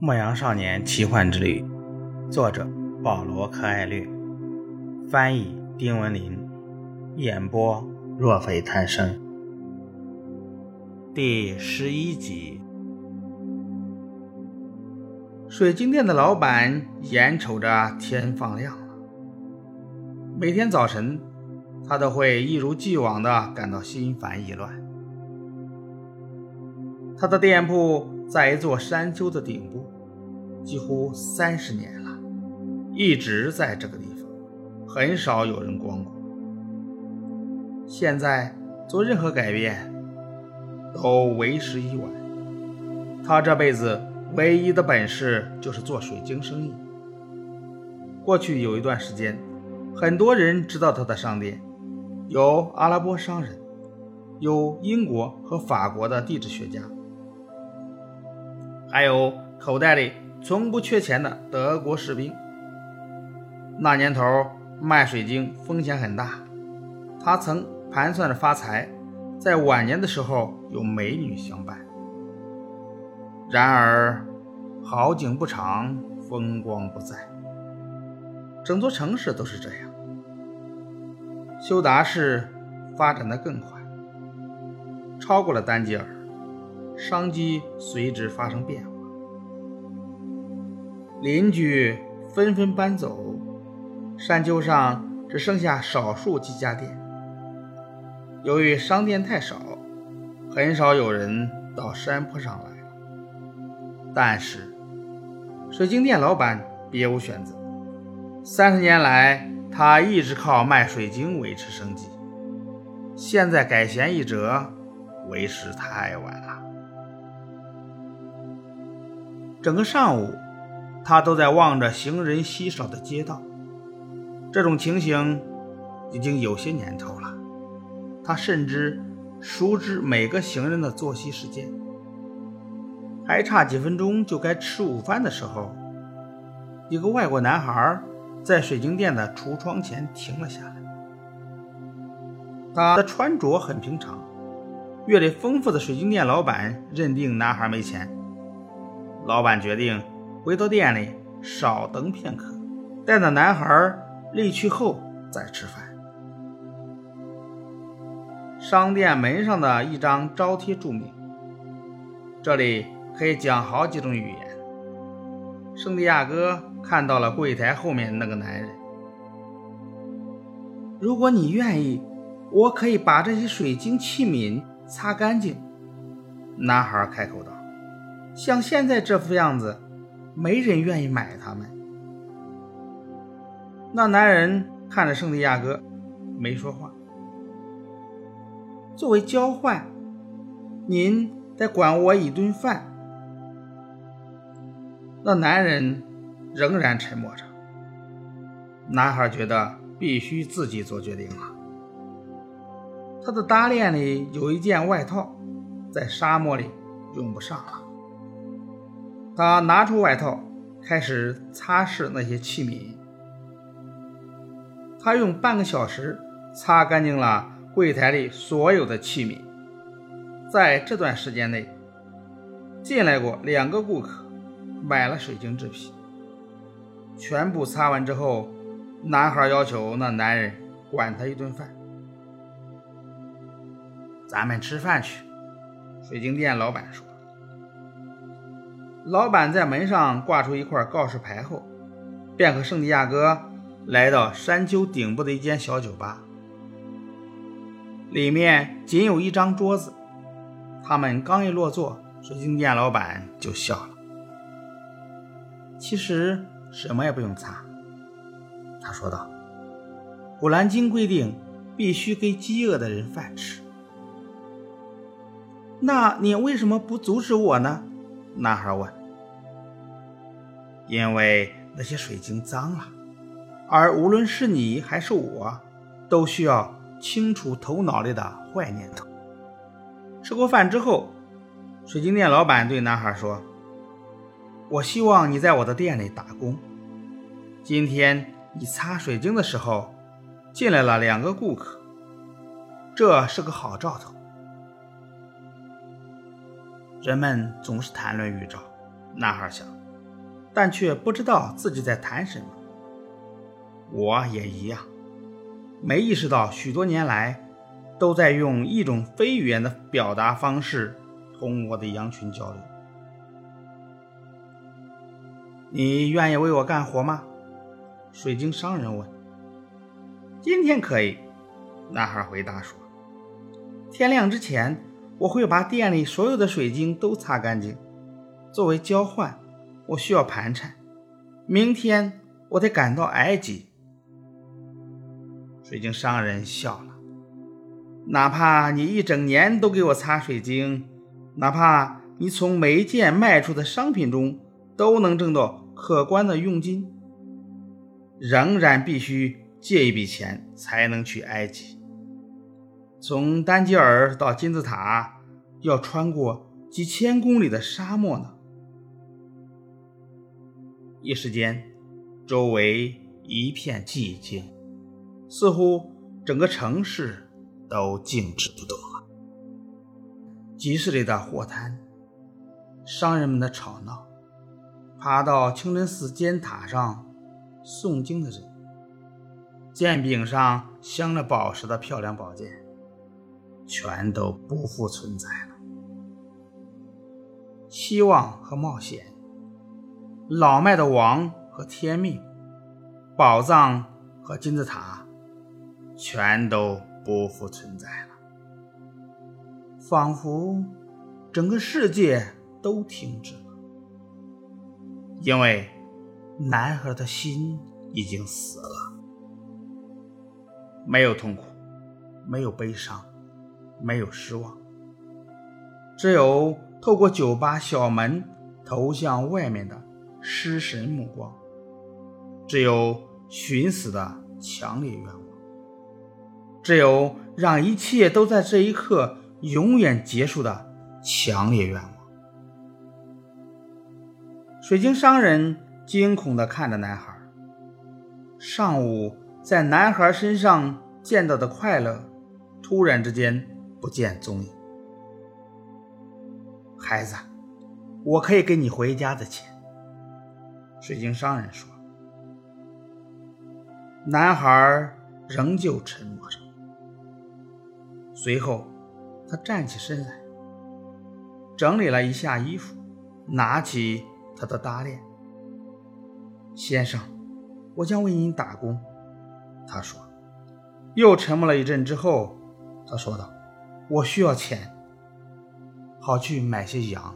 《牧羊少年奇幻之旅》，作者保罗·柯艾略，翻译丁文林，演播若非贪生。第十一集。水晶店的老板眼瞅着天放亮了，每天早晨他都会一如既往的感到心烦意乱。他的店铺。在一座山丘的顶部，几乎三十年了，一直在这个地方，很少有人光顾。现在做任何改变都为时已晚。他这辈子唯一的本事就是做水晶生意。过去有一段时间，很多人知道他的商店，有阿拉伯商人，有英国和法国的地质学家。还有口袋里从不缺钱的德国士兵。那年头卖水晶风险很大，他曾盘算着发财，在晚年的时候有美女相伴。然而好景不长，风光不再。整座城市都是这样。修达市发展的更快，超过了丹吉尔。商机随之发生变化，邻居纷纷搬走，山丘上只剩下少数几家店。由于商店太少，很少有人到山坡上来。但是，水晶店老板别无选择。三十年来，他一直靠卖水晶维持生计。现在改弦易辙，为时太晚了。整个上午，他都在望着行人稀少的街道。这种情形已经有些年头了。他甚至熟知每个行人的作息时间。还差几分钟就该吃午饭的时候，一个外国男孩在水晶店的橱窗前停了下来。他的穿着很平常，阅历丰富的水晶店老板认定男孩没钱。老板决定回到店里少等片刻，待那男孩离去后再吃饭。商店门上的一张招贴注明：“这里可以讲好几种语言。”圣地亚哥看到了柜台后面那个男人。如果你愿意，我可以把这些水晶器皿擦干净。”男孩开口道。像现在这副样子，没人愿意买他们。那男人看着圣地亚哥，没说话。作为交换，您得管我一顿饭。那男人仍然沉默着。男孩觉得必须自己做决定了。他的搭链里有一件外套，在沙漠里用不上了。他拿出外套，开始擦拭那些器皿。他用半个小时擦干净了柜台里所有的器皿。在这段时间内，进来过两个顾客，买了水晶制品。全部擦完之后，男孩要求那男人管他一顿饭。咱们吃饭去，水晶店老板说。老板在门上挂出一块告示牌后，便和圣地亚哥来到山丘顶部的一间小酒吧。里面仅有一张桌子。他们刚一落座，水晶店老板就笑了。其实什么也不用擦，他说道：“古兰经规定，必须给饥饿的人饭吃。那你为什么不阻止我呢？”男孩问。因为那些水晶脏了，而无论是你还是我，都需要清除头脑里的坏念头。吃过饭之后，水晶店老板对男孩说：“我希望你在我的店里打工。今天你擦水晶的时候，进来了两个顾客，这是个好兆头。人们总是谈论预兆。”男孩想。但却不知道自己在谈什么。我也一样，没意识到许多年来都在用一种非语言的表达方式同我的羊群交流。你愿意为我干活吗？水晶商人问。今天可以，男孩回答说。天亮之前，我会把店里所有的水晶都擦干净。作为交换，我需要盘缠。明天我得赶到埃及。水晶商人笑了。哪怕你一整年都给我擦水晶，哪怕你从每件卖出的商品中都能挣到可观的佣金，仍然必须借一笔钱才能去埃及。从丹吉尔到金字塔，要穿过几千公里的沙漠呢。一时间，周围一片寂静，似乎整个城市都静止不动了。集市里的货摊，商人们的吵闹，爬到清真寺尖塔上诵经的人，剑柄上镶着宝石的漂亮宝剑。全都不复存在了。希望和冒险，老迈的王和天命，宝藏和金字塔，全都不复存在了。仿佛整个世界都停止了，因为男孩的心已经死了，没有痛苦，没有悲伤。没有失望，只有透过酒吧小门投向外面的失神目光，只有寻死的强烈愿望，只有让一切都在这一刻永远结束的强烈愿望。水晶商人惊恐地看着男孩，上午在男孩身上见到的快乐，突然之间。不见踪影，孩子，我可以给你回家的钱。”水晶商人说。男孩仍旧沉默着。随后，他站起身来，整理了一下衣服，拿起他的搭链。“先生，我将为您打工。”他说。又沉默了一阵之后，他说道。我需要钱，好去买些羊。